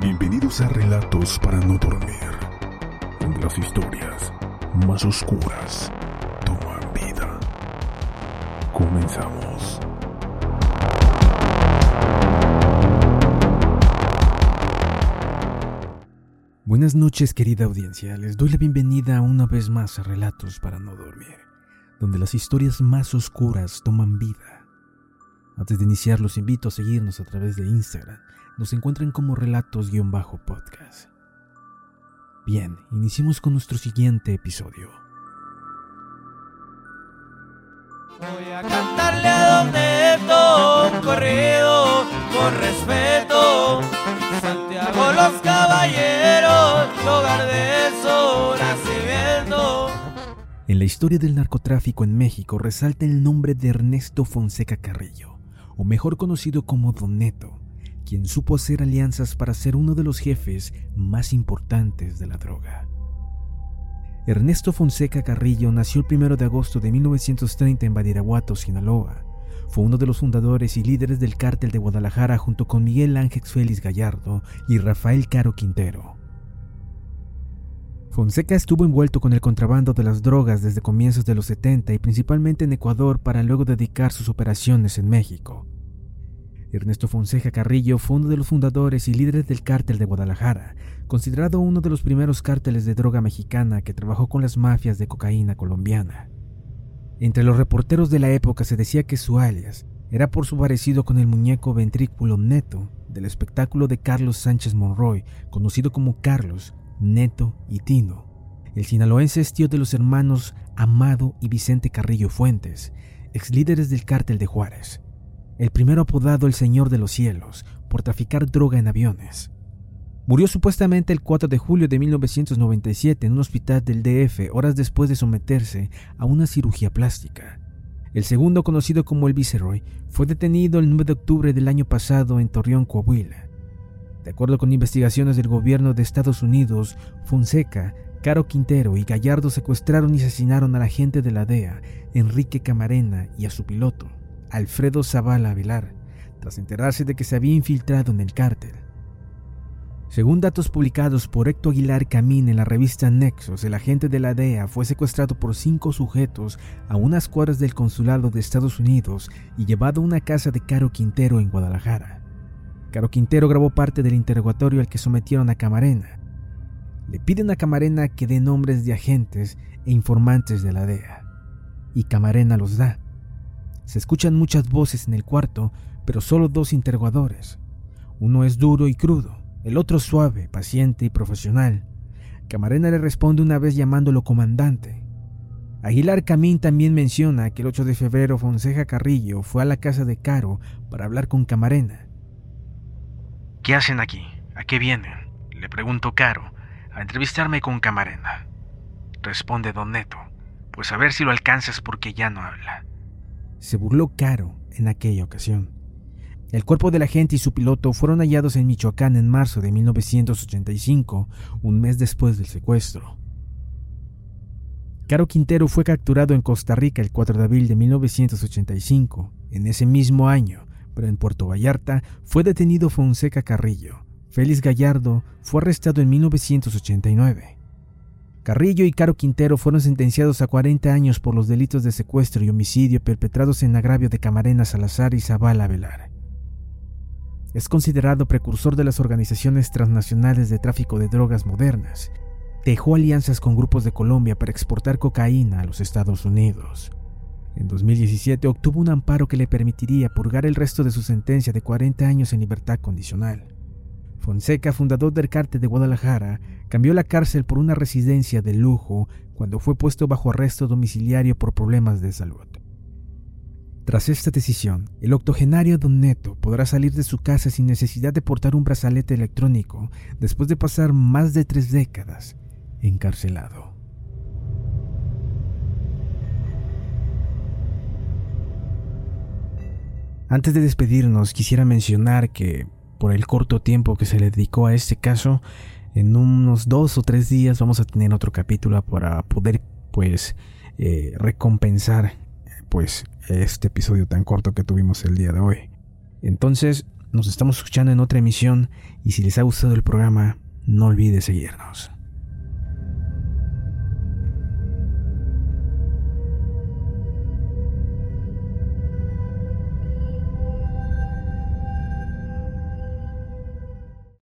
Bienvenidos a Relatos para no dormir, donde las historias más oscuras toman vida. Comenzamos. Buenas noches querida audiencia, les doy la bienvenida una vez más a Relatos para no dormir, donde las historias más oscuras toman vida. Antes de iniciar los invito a seguirnos a través de Instagram, nos encuentran como relatos-podcast. Bien, iniciemos con nuestro siguiente episodio. Voy a cantarle a Don Neto un corrido con respeto. Santiago los caballeros, lugar de su nacimiento. En la historia del narcotráfico en México resalta el nombre de Ernesto Fonseca Carrillo, o mejor conocido como Don Neto, quien supo hacer alianzas para ser uno de los jefes más importantes de la droga. Ernesto Fonseca Carrillo nació el 1 de agosto de 1930 en Badiraguato, Sinaloa. Fue uno de los fundadores y líderes del cártel de Guadalajara junto con Miguel Ángel Félix Gallardo y Rafael Caro Quintero. Fonseca estuvo envuelto con el contrabando de las drogas desde comienzos de los 70 y principalmente en Ecuador para luego dedicar sus operaciones en México. Ernesto Fonseca Carrillo fue uno de los fundadores y líderes del cártel de Guadalajara, considerado uno de los primeros cárteles de droga mexicana que trabajó con las mafias de cocaína colombiana. Entre los reporteros de la época se decía que su alias era por su parecido con el muñeco ventrículo Neto del espectáculo de Carlos Sánchez Monroy, conocido como Carlos, Neto y Tino. El sinaloense es tío de los hermanos Amado y Vicente Carrillo Fuentes, ex líderes del cártel de Juárez el primero apodado el Señor de los Cielos por traficar droga en aviones. Murió supuestamente el 4 de julio de 1997 en un hospital del DF horas después de someterse a una cirugía plástica. El segundo, conocido como el Viceroy, fue detenido el 9 de octubre del año pasado en Torreón, Coahuila. De acuerdo con investigaciones del gobierno de Estados Unidos, Fonseca, Caro Quintero y Gallardo secuestraron y asesinaron al agente de la DEA, Enrique Camarena, y a su piloto. Alfredo Zavala Velar, tras enterarse de que se había infiltrado en el cártel. Según datos publicados por Héctor Aguilar Camín en la revista Nexos, el agente de la DEA fue secuestrado por cinco sujetos a unas cuadras del consulado de Estados Unidos y llevado a una casa de Caro Quintero en Guadalajara. Caro Quintero grabó parte del interrogatorio al que sometieron a Camarena. Le piden a Camarena que dé nombres de agentes e informantes de la DEA. Y Camarena los da. Se escuchan muchas voces en el cuarto, pero solo dos interrogadores. Uno es duro y crudo, el otro suave, paciente y profesional. Camarena le responde una vez llamándolo comandante. Aguilar Camín también menciona que el 8 de febrero Fonseca Carrillo fue a la casa de Caro para hablar con Camarena. ¿Qué hacen aquí? ¿A qué vienen? Le pregunto Caro, a entrevistarme con Camarena. Responde Don Neto, pues a ver si lo alcanzas porque ya no habla se burló Caro en aquella ocasión. El cuerpo del agente y su piloto fueron hallados en Michoacán en marzo de 1985, un mes después del secuestro. Caro Quintero fue capturado en Costa Rica el 4 de abril de 1985. En ese mismo año, en Puerto Vallarta, fue detenido Fonseca Carrillo, Félix Gallardo fue arrestado en 1989. Carrillo y Caro Quintero fueron sentenciados a 40 años por los delitos de secuestro y homicidio perpetrados en agravio de Camarena Salazar y Zavala Velar. Es considerado precursor de las organizaciones transnacionales de tráfico de drogas modernas. Dejó alianzas con grupos de Colombia para exportar cocaína a los Estados Unidos. En 2017 obtuvo un amparo que le permitiría purgar el resto de su sentencia de 40 años en libertad condicional. Fonseca, fundador del cártel de Guadalajara, cambió la cárcel por una residencia de lujo cuando fue puesto bajo arresto domiciliario por problemas de salud. Tras esta decisión, el octogenario Don Neto podrá salir de su casa sin necesidad de portar un brazalete electrónico después de pasar más de tres décadas encarcelado. Antes de despedirnos, quisiera mencionar que por el corto tiempo que se le dedicó a este caso, en unos dos o tres días vamos a tener otro capítulo para poder pues eh, recompensar pues este episodio tan corto que tuvimos el día de hoy. Entonces, nos estamos escuchando en otra emisión y si les ha gustado el programa, no olvide seguirnos.